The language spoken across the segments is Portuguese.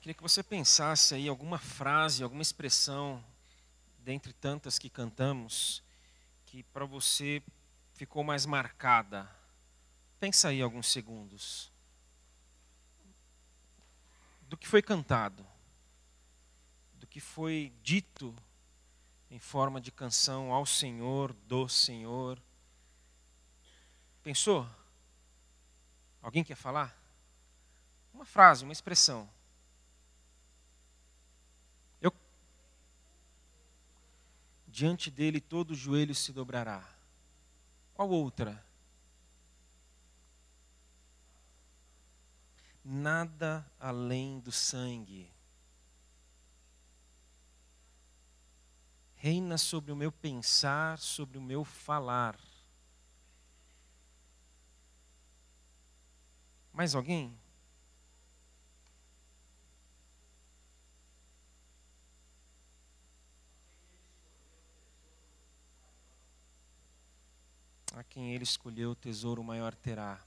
Queria que você pensasse aí alguma frase, alguma expressão, dentre tantas que cantamos, que para você ficou mais marcada. Pensa aí alguns segundos. Do que foi cantado, do que foi dito em forma de canção ao Senhor, do Senhor. Pensou? Alguém quer falar? Uma frase, uma expressão. Diante dele todo joelho se dobrará. Qual outra? Nada além do sangue. Reina sobre o meu pensar, sobre o meu falar. Mais alguém? A quem ele escolheu, o tesouro maior terá.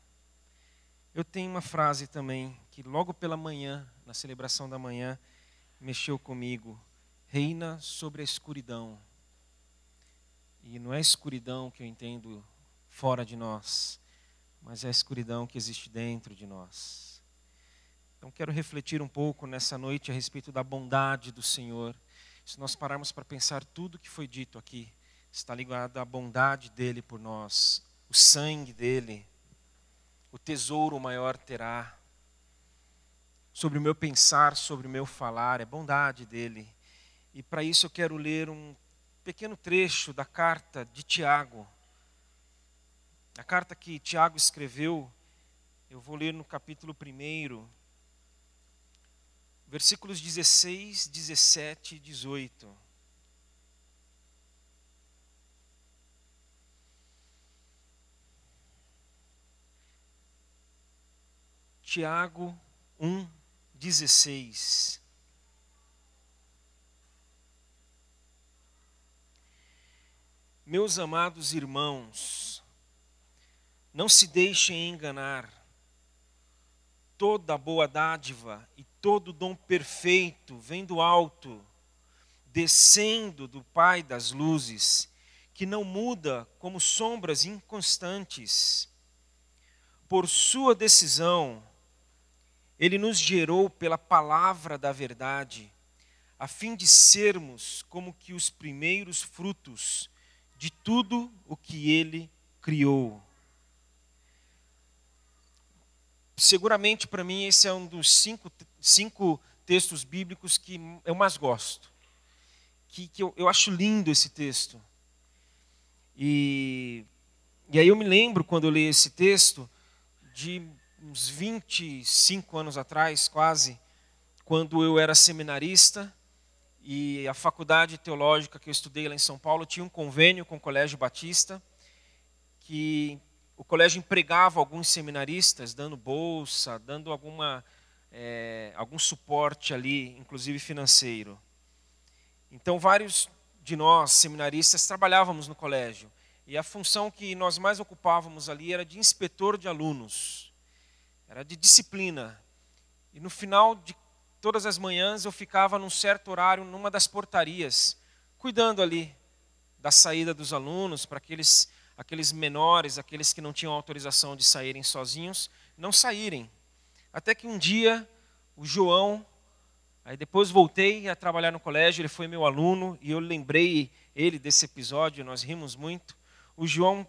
Eu tenho uma frase também que logo pela manhã, na celebração da manhã, mexeu comigo. Reina sobre a escuridão. E não é a escuridão que eu entendo fora de nós, mas é a escuridão que existe dentro de nós. Então quero refletir um pouco nessa noite a respeito da bondade do Senhor. Se nós pararmos para pensar tudo que foi dito aqui, está ligado à bondade dele por nós, o sangue dele, o tesouro maior terá. Sobre o meu pensar, sobre o meu falar, é bondade dele. E para isso eu quero ler um pequeno trecho da carta de Tiago, a carta que Tiago escreveu, eu vou ler no capítulo 1, versículos 16, 17 e 18. Tiago 1, 16. Meus amados irmãos, não se deixem enganar. Toda boa dádiva e todo dom perfeito vem do alto, descendo do Pai das luzes, que não muda como sombras inconstantes. Por sua decisão, ele nos gerou pela palavra da verdade, a fim de sermos como que os primeiros frutos de tudo o que ele criou. seguramente para mim esse é um dos cinco, cinco textos bíblicos que eu mais gosto. Que, que eu, eu acho lindo esse texto. E, e aí eu me lembro, quando eu li esse texto, de uns 25 anos atrás, quase, quando eu era seminarista e a faculdade teológica que eu estudei lá em São Paulo tinha um convênio com o Colégio Batista que o colégio empregava alguns seminaristas, dando bolsa, dando alguma, é, algum suporte ali, inclusive financeiro. Então, vários de nós, seminaristas, trabalhávamos no colégio. E a função que nós mais ocupávamos ali era de inspetor de alunos, era de disciplina. E no final de todas as manhãs eu ficava num certo horário numa das portarias, cuidando ali da saída dos alunos, para que eles aqueles menores, aqueles que não tinham autorização de saírem sozinhos, não saírem. Até que um dia o João, aí depois voltei a trabalhar no colégio, ele foi meu aluno e eu lembrei ele desse episódio, nós rimos muito. O João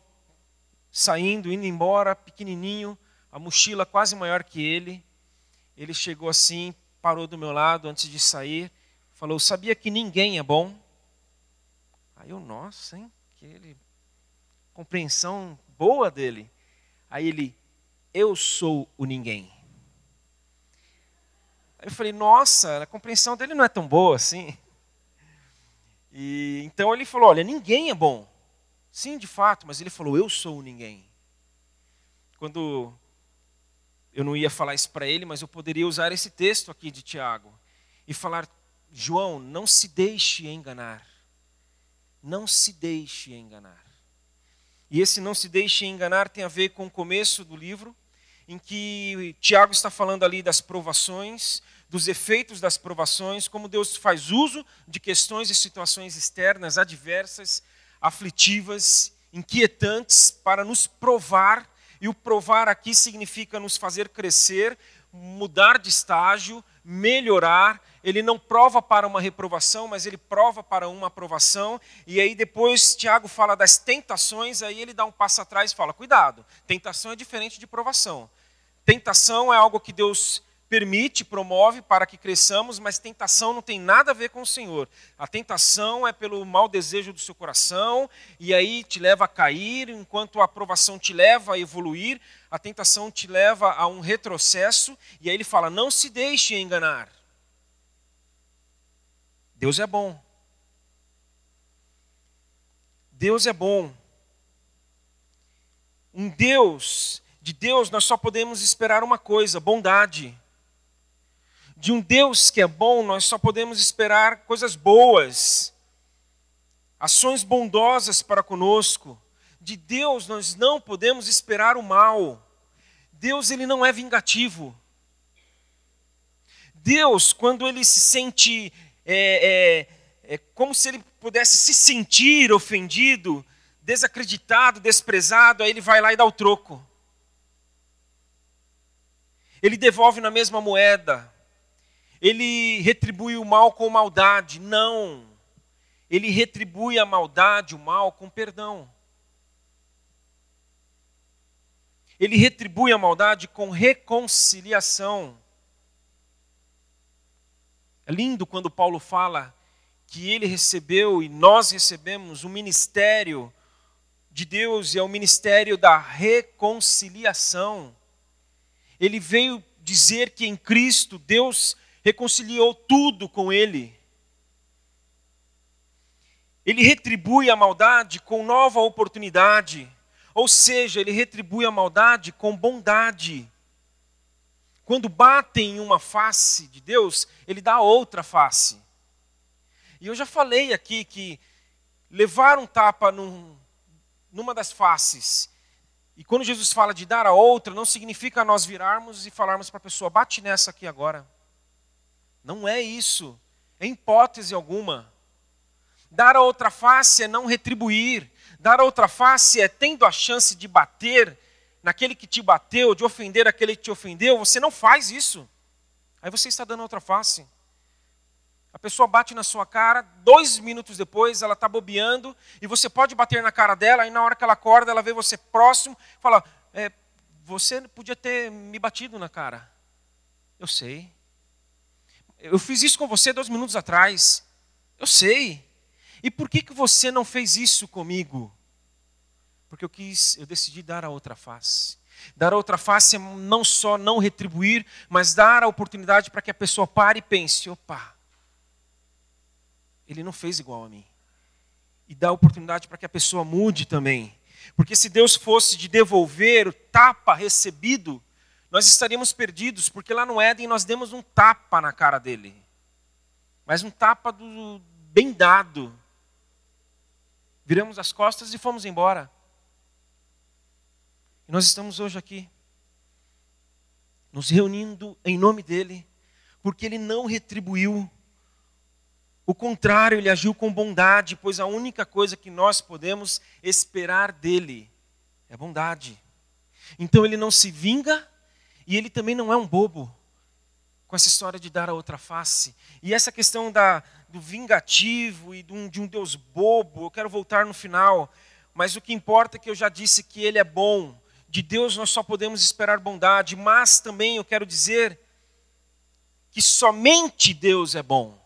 saindo, indo embora, pequenininho, a mochila quase maior que ele. Ele chegou assim, parou do meu lado antes de sair, falou: "Sabia que ninguém é bom?" Aí eu, nossa, hein? Que ele compreensão boa dele. Aí ele, eu sou o ninguém. Aí eu falei, nossa, a compreensão dele não é tão boa assim. E então ele falou, olha, ninguém é bom. Sim, de fato, mas ele falou, eu sou o ninguém. Quando eu não ia falar isso para ele, mas eu poderia usar esse texto aqui de Tiago e falar, João, não se deixe enganar. Não se deixe enganar. E esse não se deixe enganar tem a ver com o começo do livro em que Tiago está falando ali das provações, dos efeitos das provações, como Deus faz uso de questões e situações externas, adversas, aflitivas, inquietantes, para nos provar, e o provar aqui significa nos fazer crescer, mudar de estágio, melhorar. Ele não prova para uma reprovação, mas ele prova para uma aprovação. E aí depois Tiago fala das tentações, aí ele dá um passo atrás e fala: cuidado, tentação é diferente de provação. Tentação é algo que Deus permite, promove para que cresçamos, mas tentação não tem nada a ver com o Senhor. A tentação é pelo mau desejo do seu coração, e aí te leva a cair, enquanto a aprovação te leva a evoluir, a tentação te leva a um retrocesso, e aí ele fala: não se deixe enganar. Deus é bom. Deus é bom. Um Deus, de Deus nós só podemos esperar uma coisa: bondade. De um Deus que é bom, nós só podemos esperar coisas boas, ações bondosas para conosco. De Deus nós não podemos esperar o mal. Deus ele não é vingativo. Deus, quando ele se sente é, é, é como se ele pudesse se sentir ofendido, desacreditado, desprezado, aí ele vai lá e dá o troco. Ele devolve na mesma moeda. Ele retribui o mal com maldade. Não. Ele retribui a maldade, o mal, com perdão. Ele retribui a maldade com reconciliação. É lindo quando Paulo fala que ele recebeu e nós recebemos o ministério de Deus e é o ministério da reconciliação. Ele veio dizer que em Cristo Deus reconciliou tudo com ele. Ele retribui a maldade com nova oportunidade. Ou seja, ele retribui a maldade com bondade. Quando batem em uma face de Deus, ele dá outra face. E eu já falei aqui que levar um tapa num, numa das faces, e quando Jesus fala de dar a outra, não significa nós virarmos e falarmos para a pessoa, bate nessa aqui agora. Não é isso, em hipótese alguma. Dar a outra face é não retribuir, Dar a outra face é tendo a chance de bater naquele que te bateu, de ofender aquele que te ofendeu, você não faz isso. Aí você está dando a outra face. A pessoa bate na sua cara, dois minutos depois ela está bobeando, e você pode bater na cara dela, e na hora que ela acorda, ela vê você próximo, fala: é, Você podia ter me batido na cara. Eu sei. Eu fiz isso com você dois minutos atrás. Eu sei. E por que, que você não fez isso comigo? Porque eu quis, eu decidi dar a outra face. Dar a outra face é não só não retribuir, mas dar a oportunidade para que a pessoa pare e pense: opa, ele não fez igual a mim. E dar a oportunidade para que a pessoa mude também. Porque se Deus fosse de devolver o tapa recebido, nós estaríamos perdidos, porque lá no Éden nós demos um tapa na cara dele. Mas um tapa do, bem dado viramos as costas e fomos embora. E nós estamos hoje aqui, nos reunindo em nome dEle, porque Ele não retribuiu. O contrário, Ele agiu com bondade, pois a única coisa que nós podemos esperar dEle é bondade. Então Ele não se vinga e Ele também não é um bobo com essa história de dar a outra face. E essa questão da, do vingativo e de um, de um Deus bobo, eu quero voltar no final, mas o que importa é que eu já disse que Ele é bom. De Deus nós só podemos esperar bondade, mas também eu quero dizer que somente Deus é bom.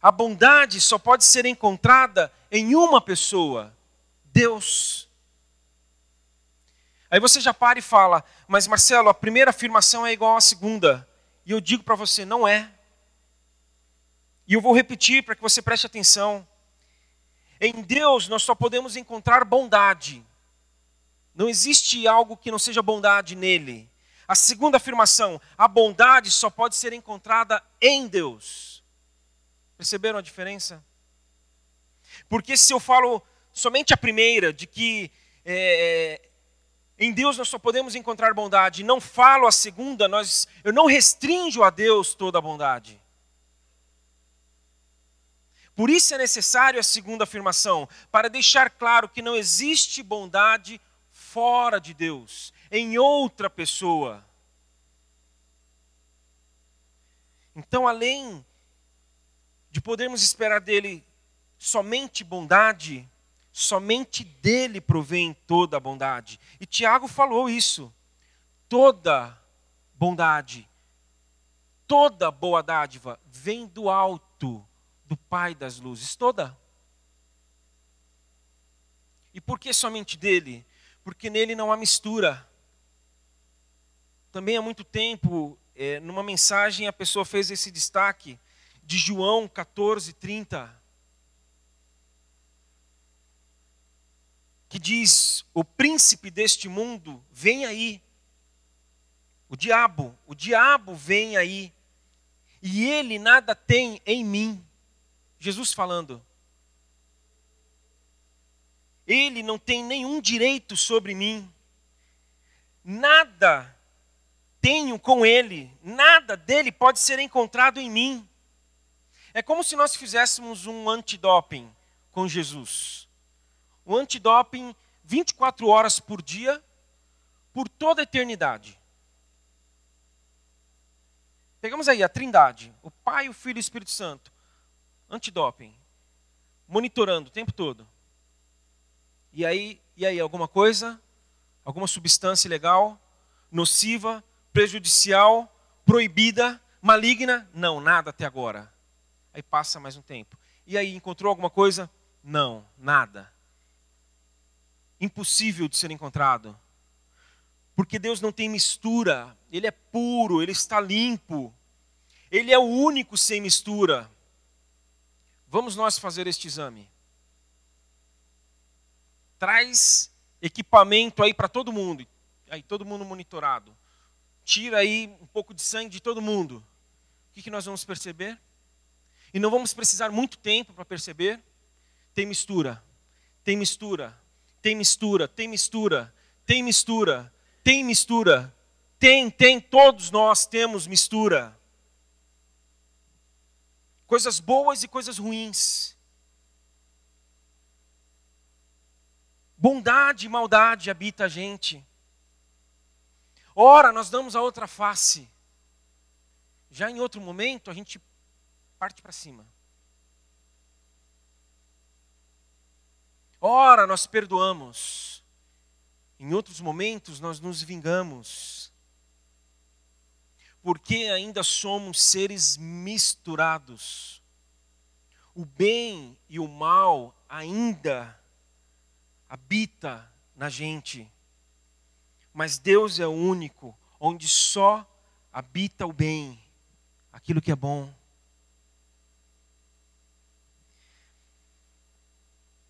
A bondade só pode ser encontrada em uma pessoa, Deus. Aí você já para e fala, mas Marcelo, a primeira afirmação é igual à segunda. E eu digo para você, não é. E eu vou repetir para que você preste atenção. Em Deus nós só podemos encontrar bondade. Não existe algo que não seja bondade nele. A segunda afirmação, a bondade só pode ser encontrada em Deus. Perceberam a diferença? Porque se eu falo somente a primeira, de que é, Em Deus nós só podemos encontrar bondade. Não falo a segunda, nós, eu não restringo a Deus toda a bondade. Por isso é necessário a segunda afirmação, para deixar claro que não existe bondade fora de Deus, em outra pessoa. Então, além de podermos esperar dele somente bondade, somente dele provém toda a bondade. E Tiago falou isso. Toda bondade, toda boa dádiva vem do alto, do Pai das luzes, toda. E por que somente dele? Porque nele não há mistura. Também há muito tempo, é, numa mensagem, a pessoa fez esse destaque de João 14, 30 que diz: O príncipe deste mundo vem aí. O diabo, o diabo vem aí. E ele nada tem em mim. Jesus falando. Ele não tem nenhum direito sobre mim. Nada tenho com ele, nada dele pode ser encontrado em mim. É como se nós fizéssemos um antidoping com Jesus o antidoping 24 horas por dia, por toda a eternidade. Pegamos aí a Trindade, o Pai, o Filho e o Espírito Santo. Antidoping. Monitorando o tempo todo. E aí, e aí alguma coisa? Alguma substância ilegal, nociva, prejudicial, proibida, maligna? Não, nada até agora. Aí passa mais um tempo. E aí encontrou alguma coisa? Não, nada impossível de ser encontrado. Porque Deus não tem mistura, Ele é puro, Ele está limpo, Ele é o único sem mistura. Vamos nós fazer este exame. Traz equipamento aí para todo mundo, aí todo mundo monitorado. Tira aí um pouco de sangue de todo mundo. O que, que nós vamos perceber? E não vamos precisar muito tempo para perceber. Tem mistura, tem mistura, tem mistura, tem mistura, tem mistura, tem mistura. Tem, tem, todos nós temos mistura. Coisas boas e coisas ruins. Bondade e maldade habita a gente. Ora, nós damos a outra face. Já em outro momento, a gente parte para cima. Ora, nós perdoamos. Em outros momentos, nós nos vingamos. Porque ainda somos seres misturados. O bem e o mal ainda habita na gente. Mas Deus é o único onde só habita o bem, aquilo que é bom.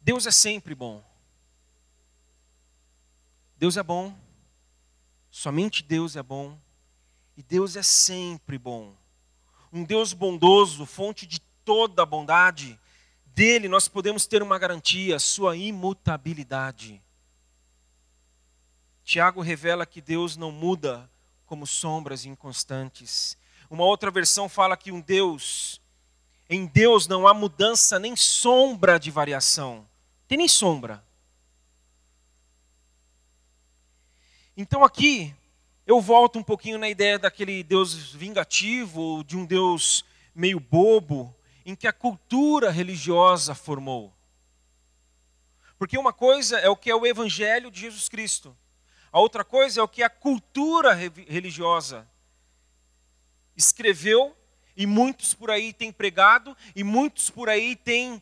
Deus é sempre bom. Deus é bom. Somente Deus é bom. E Deus é sempre bom. Um Deus bondoso, fonte de toda a bondade. Dele nós podemos ter uma garantia, sua imutabilidade. Tiago revela que Deus não muda como sombras inconstantes. Uma outra versão fala que um Deus, em Deus não há mudança nem sombra de variação. Tem nem sombra. Então aqui eu volto um pouquinho na ideia daquele Deus vingativo, de um Deus meio bobo, em que a cultura religiosa formou. Porque uma coisa é o que é o evangelho de Jesus Cristo. A outra coisa é o que a cultura religiosa escreveu e muitos por aí têm pregado e muitos por aí têm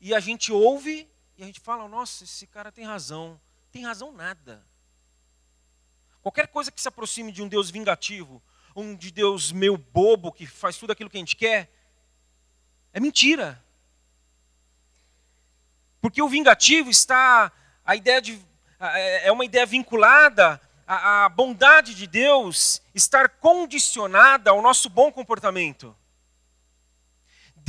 e a gente ouve e a gente fala: nossa, esse cara tem razão. Tem razão nada. Qualquer coisa que se aproxime de um Deus vingativo, um de Deus meio bobo, que faz tudo aquilo que a gente quer, é mentira. Porque o vingativo está, a ideia de, é, é uma ideia vinculada à bondade de Deus estar condicionada ao nosso bom comportamento.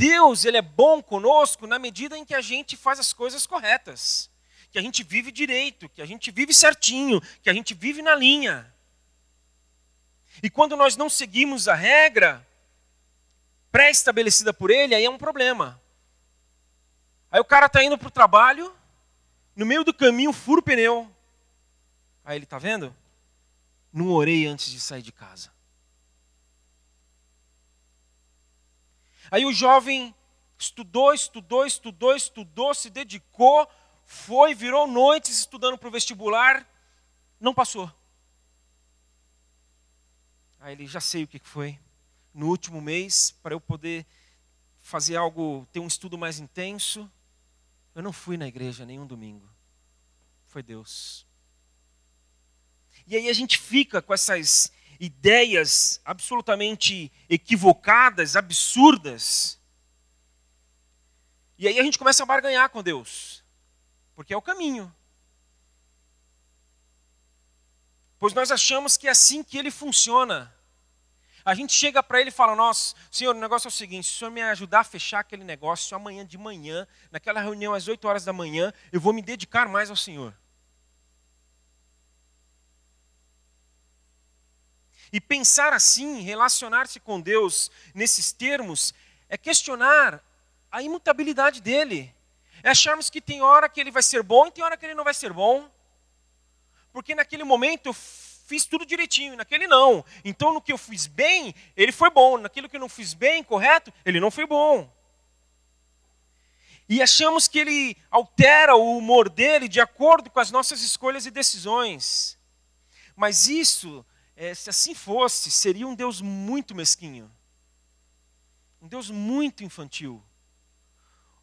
Deus, ele é bom conosco na medida em que a gente faz as coisas corretas, que a gente vive direito, que a gente vive certinho, que a gente vive na linha. E quando nós não seguimos a regra pré-estabelecida por ele, aí é um problema. Aí o cara está indo para o trabalho, no meio do caminho fura o pneu. Aí ele está vendo? Não orei antes de sair de casa. Aí o jovem estudou, estudou, estudou, estudou, se dedicou, foi, virou noites estudando para o vestibular, não passou. Aí ele já sei o que foi. No último mês, para eu poder fazer algo, ter um estudo mais intenso, eu não fui na igreja nenhum domingo. Foi Deus. E aí a gente fica com essas ideias absolutamente equivocadas, absurdas. E aí a gente começa a barganhar com Deus, porque é o caminho. Pois nós achamos que é assim que ele funciona. A gente chega para ele e fala: Nossa, senhor, o negócio é o seguinte: se o senhor me ajudar a fechar aquele negócio amanhã de manhã, naquela reunião às 8 horas da manhã, eu vou me dedicar mais ao senhor. E pensar assim, relacionar-se com Deus nesses termos, é questionar a imutabilidade dele. É acharmos que tem hora que ele vai ser bom e tem hora que ele não vai ser bom. Porque naquele momento eu fiz tudo direitinho, naquele não. Então no que eu fiz bem, ele foi bom. Naquilo que eu não fiz bem, correto, ele não foi bom. E achamos que ele altera o humor dele de acordo com as nossas escolhas e decisões. Mas isso é, se assim fosse, seria um Deus muito mesquinho, um Deus muito infantil,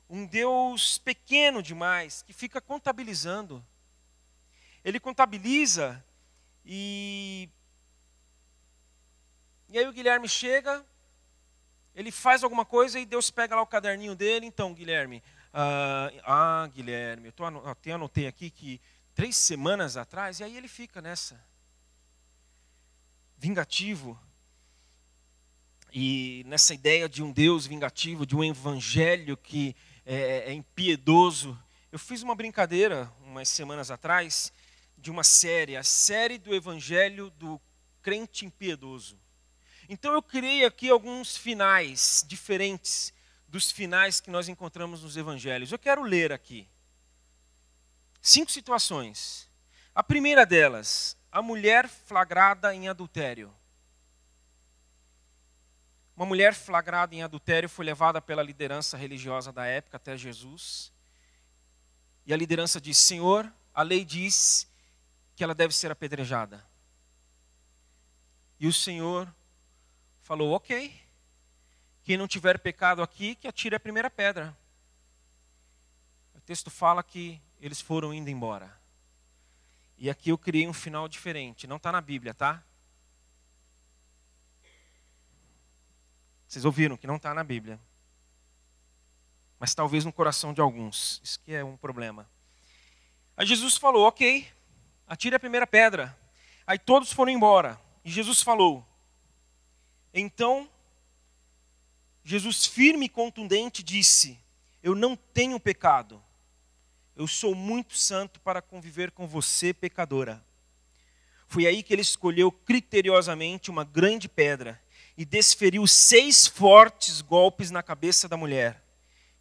um Deus pequeno demais, que fica contabilizando. Ele contabiliza e. E aí o Guilherme chega, ele faz alguma coisa e Deus pega lá o caderninho dele. Então, Guilherme, ah, ah Guilherme, eu tô, até anotei aqui que três semanas atrás, e aí ele fica nessa vingativo. E nessa ideia de um Deus vingativo, de um evangelho que é, é impiedoso. Eu fiz uma brincadeira umas semanas atrás de uma série, a série do evangelho do crente impiedoso. Então eu criei aqui alguns finais diferentes dos finais que nós encontramos nos evangelhos. Eu quero ler aqui cinco situações. A primeira delas, a mulher flagrada em adultério. Uma mulher flagrada em adultério foi levada pela liderança religiosa da época até Jesus. E a liderança disse: Senhor, a lei diz que ela deve ser apedrejada. E o Senhor falou: Ok, quem não tiver pecado aqui, que atire a primeira pedra. O texto fala que eles foram indo embora. E aqui eu criei um final diferente. Não está na Bíblia, tá? Vocês ouviram que não está na Bíblia. Mas talvez no coração de alguns. Isso que é um problema. Aí Jesus falou: Ok, atire a primeira pedra. Aí todos foram embora. E Jesus falou. Então, Jesus, firme e contundente, disse: Eu não tenho pecado. Eu sou muito santo para conviver com você, pecadora. Foi aí que ele escolheu criteriosamente uma grande pedra e desferiu seis fortes golpes na cabeça da mulher,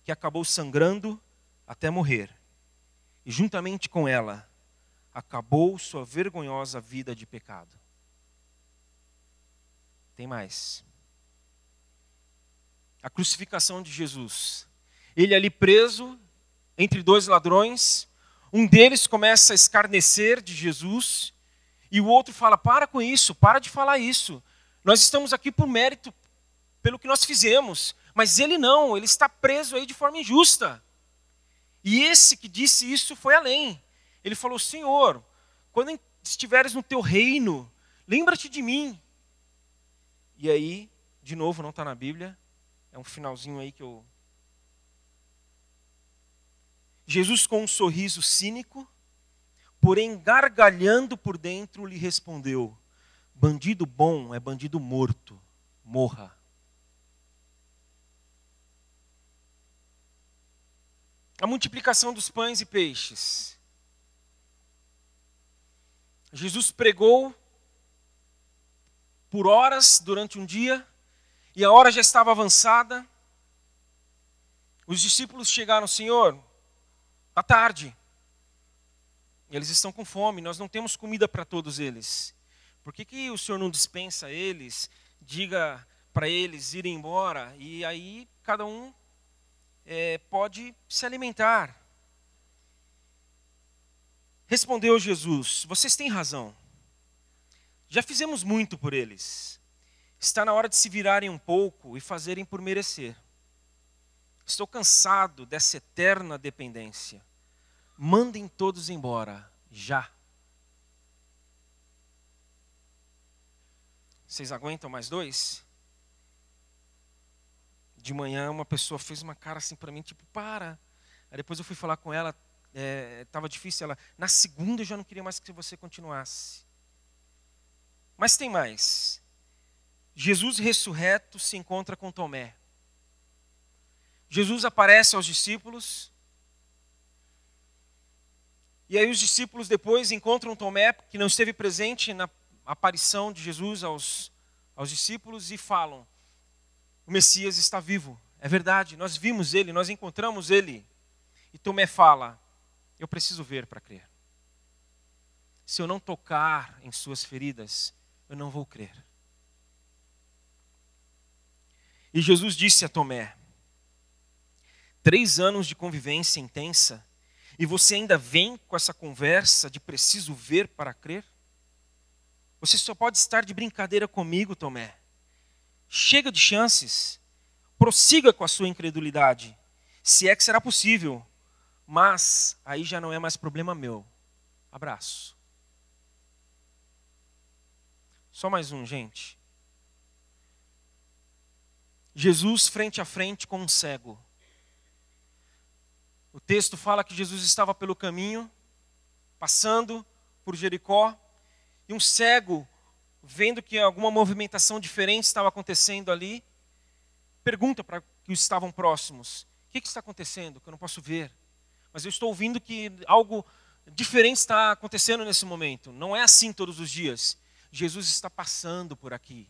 que acabou sangrando até morrer. E juntamente com ela, acabou sua vergonhosa vida de pecado. Tem mais. A crucificação de Jesus. Ele ali preso, entre dois ladrões. Um deles começa a escarnecer de Jesus e o outro fala: Para com isso, para de falar isso. Nós estamos aqui por mérito, pelo que nós fizemos. Mas ele não, ele está preso aí de forma injusta. E esse que disse isso foi além. Ele falou: Senhor, quando estiveres no teu reino, lembra-te de mim. E aí, de novo, não está na Bíblia, é um finalzinho aí que eu Jesus, com um sorriso cínico, porém gargalhando por dentro, lhe respondeu: Bandido bom é bandido morto, morra. A multiplicação dos pães e peixes. Jesus pregou por horas durante um dia, e a hora já estava avançada. Os discípulos chegaram, Senhor, está tarde. Eles estão com fome, nós não temos comida para todos eles. Por que, que o Senhor não dispensa eles, diga para eles irem embora e aí cada um é, pode se alimentar? Respondeu Jesus: Vocês têm razão. Já fizemos muito por eles. Está na hora de se virarem um pouco e fazerem por merecer. Estou cansado dessa eterna dependência. Mandem todos embora, já. Vocês aguentam mais dois? De manhã uma pessoa fez uma cara assim para mim, tipo, para. Aí depois eu fui falar com ela, estava é, difícil. Ela, na segunda eu já não queria mais que você continuasse. Mas tem mais. Jesus ressurreto se encontra com Tomé. Jesus aparece aos discípulos e aí os discípulos depois encontram Tomé, que não esteve presente na aparição de Jesus aos, aos discípulos, e falam: O Messias está vivo. É verdade, nós vimos ele, nós encontramos ele. E Tomé fala: Eu preciso ver para crer. Se eu não tocar em suas feridas, eu não vou crer. E Jesus disse a Tomé: Três anos de convivência intensa e você ainda vem com essa conversa de preciso ver para crer? Você só pode estar de brincadeira comigo, Tomé. Chega de chances. Prossiga com a sua incredulidade, se é que será possível. Mas aí já não é mais problema meu. Abraço. Só mais um, gente. Jesus frente a frente com um cego. O texto fala que Jesus estava pelo caminho, passando por Jericó, e um cego, vendo que alguma movimentação diferente estava acontecendo ali, pergunta para que estavam próximos: O que, que está acontecendo? Que eu não posso ver. Mas eu estou ouvindo que algo diferente está acontecendo nesse momento. Não é assim todos os dias. Jesus está passando por aqui.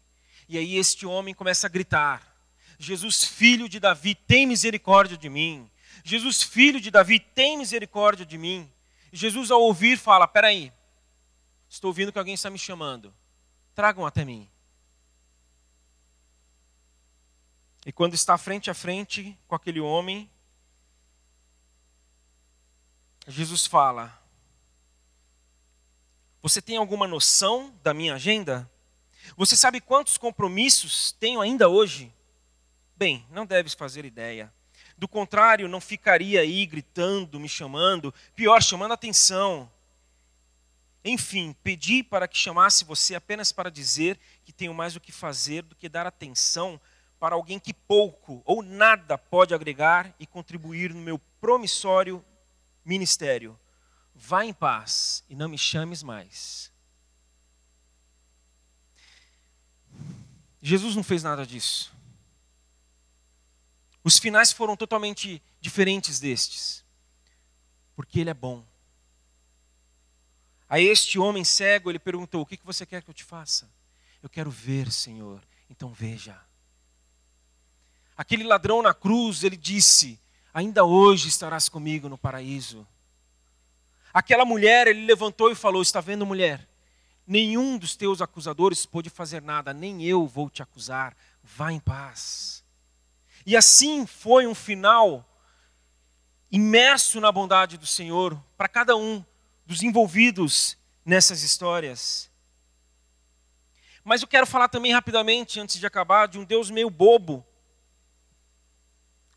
E aí este homem começa a gritar: Jesus, filho de Davi, tem misericórdia de mim. Jesus, filho de Davi, tem misericórdia de mim. Jesus, ao ouvir, fala: Peraí, estou ouvindo que alguém está me chamando. Tragam até mim. E quando está frente a frente com aquele homem, Jesus fala: Você tem alguma noção da minha agenda? Você sabe quantos compromissos tenho ainda hoje? Bem, não deves fazer ideia. Do contrário, não ficaria aí gritando, me chamando, pior, chamando atenção. Enfim, pedi para que chamasse você apenas para dizer que tenho mais o que fazer do que dar atenção para alguém que pouco ou nada pode agregar e contribuir no meu promissório ministério. Vá em paz e não me chames mais. Jesus não fez nada disso. Os finais foram totalmente diferentes destes, porque ele é bom. A este homem cego, ele perguntou: O que você quer que eu te faça? Eu quero ver, Senhor. Então veja. Aquele ladrão na cruz, ele disse: Ainda hoje estarás comigo no paraíso. Aquela mulher, ele levantou e falou: Está vendo, mulher? Nenhum dos teus acusadores pôde fazer nada, nem eu vou te acusar. Vá em paz. E assim foi um final imerso na bondade do Senhor para cada um dos envolvidos nessas histórias. Mas eu quero falar também rapidamente, antes de acabar, de um Deus meio bobo.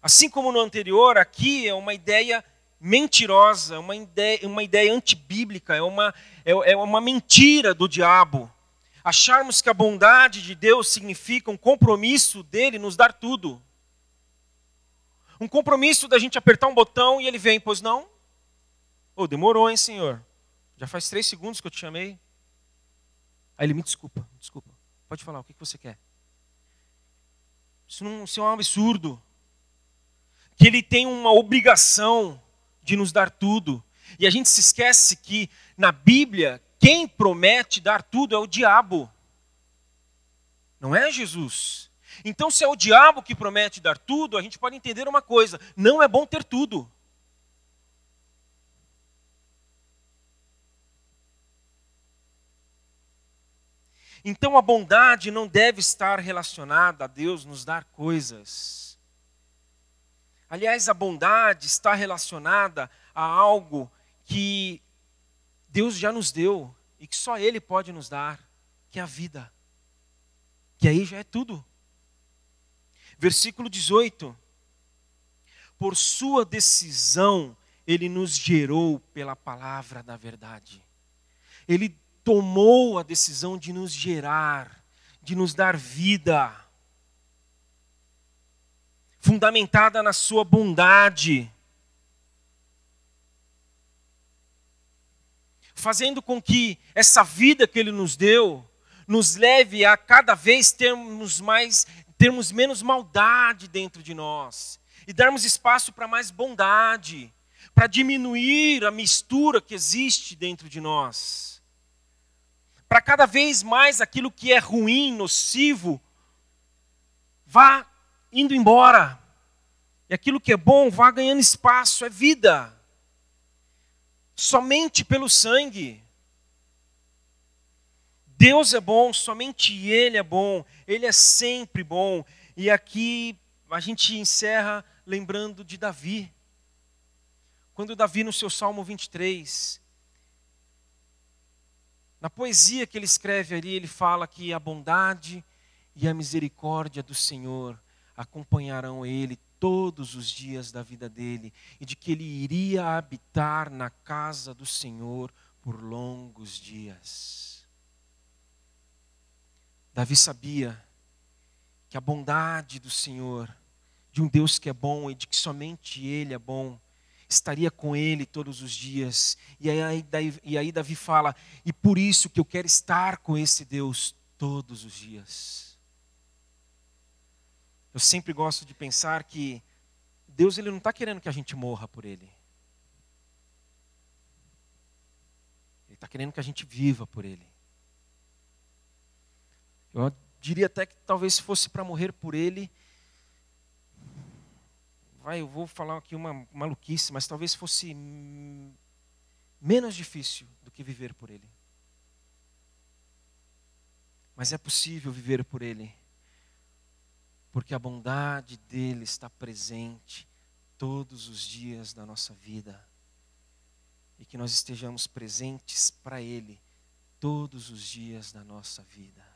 Assim como no anterior, aqui é uma ideia mentirosa, uma ideia, uma ideia antibíblica, é uma, é, é uma mentira do diabo. Acharmos que a bondade de Deus significa um compromisso dele nos dar tudo. Um compromisso da gente apertar um botão e ele vem, pois não? Oh, demorou, hein, senhor? Já faz três segundos que eu te chamei. Aí ele me desculpa, desculpa. Pode falar, o que você quer? Isso, não, isso é um absurdo. Que ele tem uma obrigação de nos dar tudo. E a gente se esquece que na Bíblia, quem promete dar tudo é o diabo. Não é Jesus. Então, se é o diabo que promete dar tudo, a gente pode entender uma coisa: não é bom ter tudo. Então a bondade não deve estar relacionada a Deus nos dar coisas. Aliás, a bondade está relacionada a algo que Deus já nos deu e que só Ele pode nos dar, que é a vida. Que aí já é tudo. Versículo 18. Por sua decisão, Ele nos gerou pela palavra da verdade. Ele tomou a decisão de nos gerar, de nos dar vida, fundamentada na Sua bondade, fazendo com que essa vida que Ele nos deu nos leve a cada vez termos mais, termos menos maldade dentro de nós e darmos espaço para mais bondade, para diminuir a mistura que existe dentro de nós para cada vez mais aquilo que é ruim, nocivo, vá indo embora. E aquilo que é bom vá ganhando espaço, é vida. Somente pelo sangue. Deus é bom, somente Ele é bom, Ele é sempre bom. E aqui a gente encerra lembrando de Davi. Quando Davi, no seu Salmo 23, na poesia que ele escreve ali, ele fala que a bondade e a misericórdia do Senhor acompanharão ele todos os dias da vida dele e de que ele iria habitar na casa do Senhor por longos dias. Davi sabia que a bondade do Senhor, de um Deus que é bom e de que somente Ele é bom, estaria com ele todos os dias. E aí, e aí Davi fala: e por isso que eu quero estar com esse Deus todos os dias. Eu sempre gosto de pensar que Deus ele não está querendo que a gente morra por Ele. Ele está querendo que a gente viva por Ele. Eu diria até que talvez se fosse para morrer por Ele, vai, eu vou falar aqui uma maluquice, mas talvez fosse menos difícil do que viver por Ele. Mas é possível viver por Ele, porque a bondade dele está presente todos os dias da nossa vida e que nós estejamos presentes para Ele todos os dias da nossa vida.